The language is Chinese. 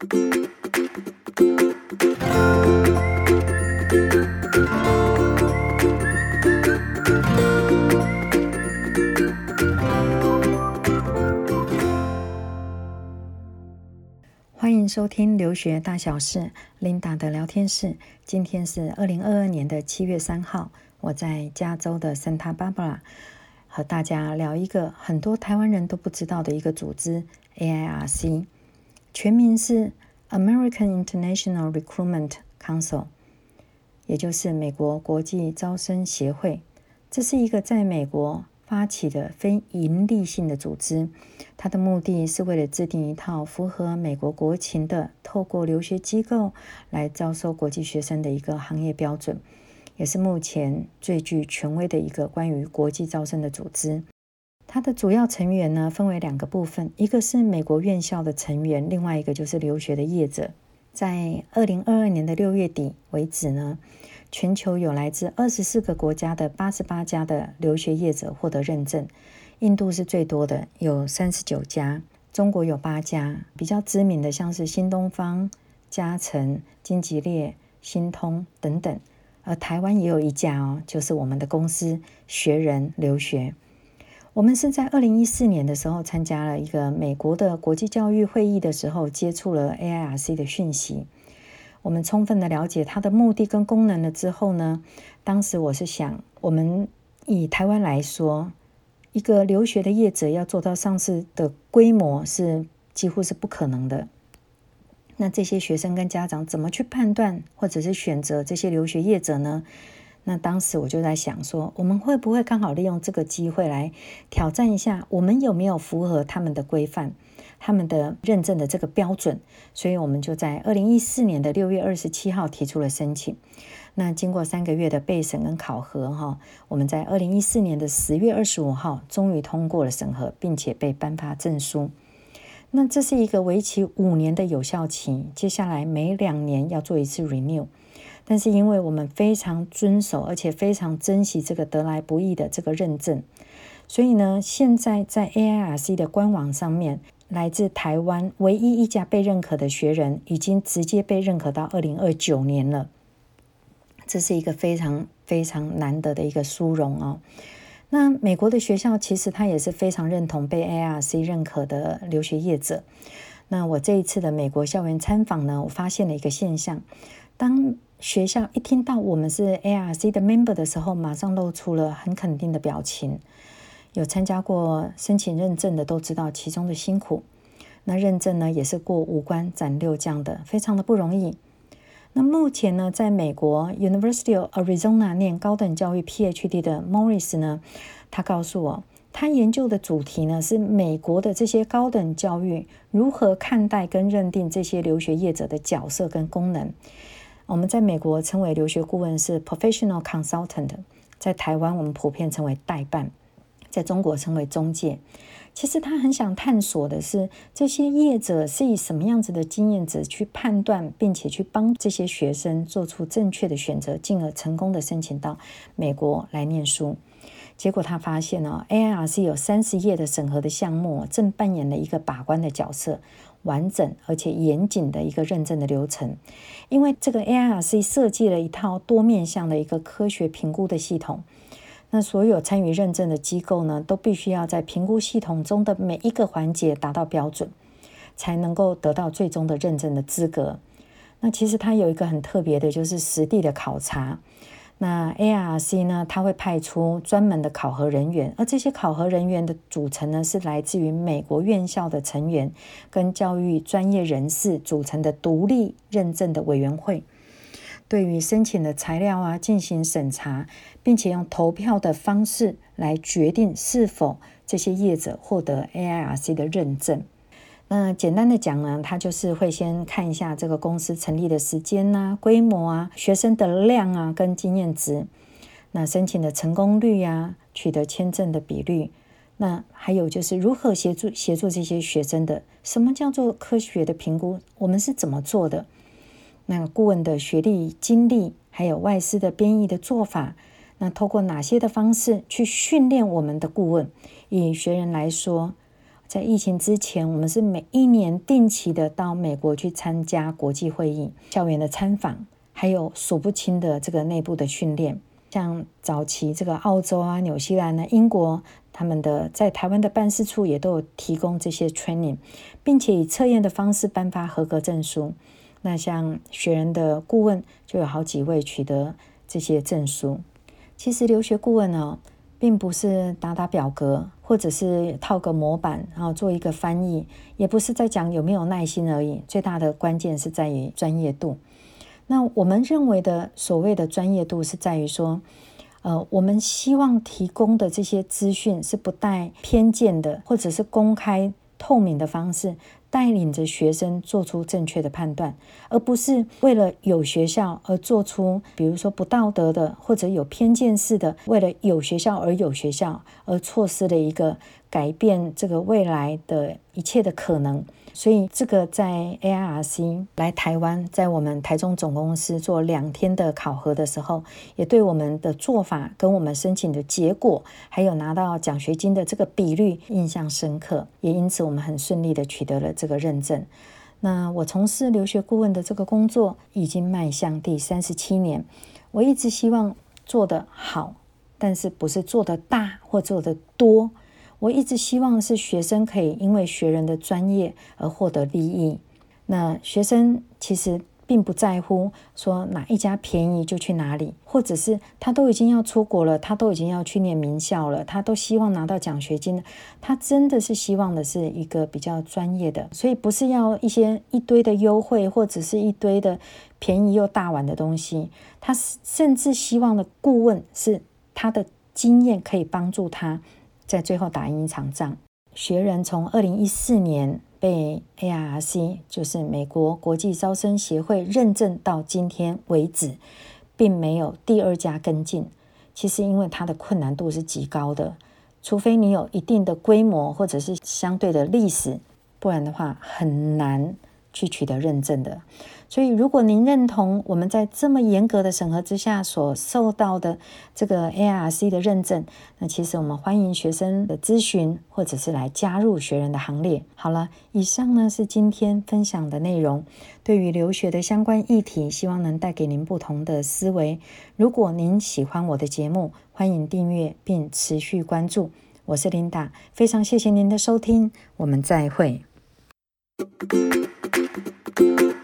欢迎收听留学大小事，Linda 的聊天室。今天是二零二二年的七月三号，我在加州的 Santa Barbara 和大家聊一个很多台湾人都不知道的一个组织 AIRC，全名是 American International Recruitment Council，也就是美国国际招生协会。这是一个在美国。发起的非营利性的组织，它的目的是为了制定一套符合美国国情的，透过留学机构来招收国际学生的一个行业标准，也是目前最具权威的一个关于国际招生的组织。它的主要成员呢，分为两个部分，一个是美国院校的成员，另外一个就是留学的业者。在二零二二年的六月底为止呢，全球有来自二十四个国家的八十八家的留学业者获得认证，印度是最多的，有三十九家；中国有八家，比较知名的像是新东方、嘉诚、金吉列、新通等等。而台湾也有一家哦，就是我们的公司学人留学。我们是在二零一四年的时候参加了一个美国的国际教育会议的时候，接触了 AIRC 的讯息。我们充分的了解它的目的跟功能了之后呢，当时我是想，我们以台湾来说，一个留学的业者要做到上市的规模是几乎是不可能的。那这些学生跟家长怎么去判断或者是选择这些留学业者呢？那当时我就在想说，我们会不会刚好利用这个机会来挑战一下，我们有没有符合他们的规范？他们的认证的这个标准，所以我们就在二零一四年的六月二十七号提出了申请。那经过三个月的备审跟考核，哈，我们在二零一四年的十月二十五号终于通过了审核，并且被颁发证书。那这是一个为期五年的有效期，接下来每两年要做一次 renew。但是因为我们非常遵守，而且非常珍惜这个得来不易的这个认证，所以呢，现在在 AIRC 的官网上面。来自台湾唯一一家被认可的学人，已经直接被认可到二零二九年了。这是一个非常非常难得的一个殊荣哦。那美国的学校其实他也是非常认同被 AIRC 认可的留学业者。那我这一次的美国校园参访呢，我发现了一个现象：当学校一听到我们是 ARC 的 member 的时候，马上露出了很肯定的表情。有参加过申请认证的都知道其中的辛苦。那认证呢，也是过五关斩六将的，非常的不容易。那目前呢，在美国 University of Arizona 念高等教育 PhD 的 Morris 呢，他告诉我，他研究的主题呢是美国的这些高等教育如何看待跟认定这些留学业者的角色跟功能。我们在美国称为留学顾问是 Professional Consultant，在台湾我们普遍称为代办。在中国称为中介，其实他很想探索的是这些业者是以什么样子的经验值去判断，并且去帮这些学生做出正确的选择，进而成功的申请到美国来念书。结果他发现呢，AIRC 有三十页的审核的项目，正扮演了一个把关的角色，完整而且严谨的一个认证的流程。因为这个 AIRC 设计了一套多面向的一个科学评估的系统。那所有参与认证的机构呢，都必须要在评估系统中的每一个环节达到标准，才能够得到最终的认证的资格。那其实它有一个很特别的，就是实地的考察。那 AIRC 呢，它会派出专门的考核人员，而这些考核人员的组成呢，是来自于美国院校的成员跟教育专业人士组成的独立认证的委员会。对于申请的材料啊进行审查，并且用投票的方式来决定是否这些业者获得 AIRC 的认证。那简单的讲呢，他就是会先看一下这个公司成立的时间啊、规模啊、学生的量啊跟经验值，那申请的成功率啊、取得签证的比率，那还有就是如何协助协助这些学生的，什么叫做科学的评估？我们是怎么做的？那顾问的学历、经历，还有外师的编译的做法，那透过哪些的方式去训练我们的顾问？以学人来说，在疫情之前，我们是每一年定期的到美国去参加国际会议、校园的参访，还有数不清的这个内部的训练。像早期这个澳洲啊、纽西兰呢、英国，他们的在台湾的办事处也都有提供这些 training，并且以测验的方式颁发合格证书。那像学人的顾问就有好几位取得这些证书。其实留学顾问呢，并不是打打表格，或者是套个模板，然后做一个翻译，也不是在讲有没有耐心而已。最大的关键是在于专业度。那我们认为的所谓的专业度，是在于说，呃，我们希望提供的这些资讯是不带偏见的，或者是公开透明的方式。带领着学生做出正确的判断，而不是为了有学校而做出，比如说不道德的或者有偏见式的，为了有学校而有学校，而错失的一个改变这个未来的一切的可能。所以，这个在 AIRC 来台湾，在我们台中总公司做两天的考核的时候，也对我们的做法跟我们申请的结果，还有拿到奖学金的这个比率印象深刻，也因此我们很顺利的取得了这个认证。那我从事留学顾问的这个工作已经迈向第三十七年，我一直希望做得好，但是不是做得大或做得多。我一直希望是学生可以因为学人的专业而获得利益。那学生其实并不在乎说哪一家便宜就去哪里，或者是他都已经要出国了，他都已经要去念名校了，他都希望拿到奖学金了。他真的是希望的是一个比较专业的，所以不是要一些一堆的优惠，或者是一堆的便宜又大碗的东西。他甚至希望的顾问是他的经验可以帮助他。在最后打赢一场仗。学人从二零一四年被 AIRC，就是美国国际招生协会认证到今天为止，并没有第二家跟进。其实因为它的困难度是极高的，除非你有一定的规模或者是相对的历史，不然的话很难去取得认证的。所以，如果您认同我们在这么严格的审核之下所受到的这个 A R C 的认证，那其实我们欢迎学生的咨询，或者是来加入学人的行列。好了，以上呢是今天分享的内容。对于留学的相关议题，希望能带给您不同的思维。如果您喜欢我的节目，欢迎订阅并持续关注。我是琳达，非常谢谢您的收听，我们再会。thank you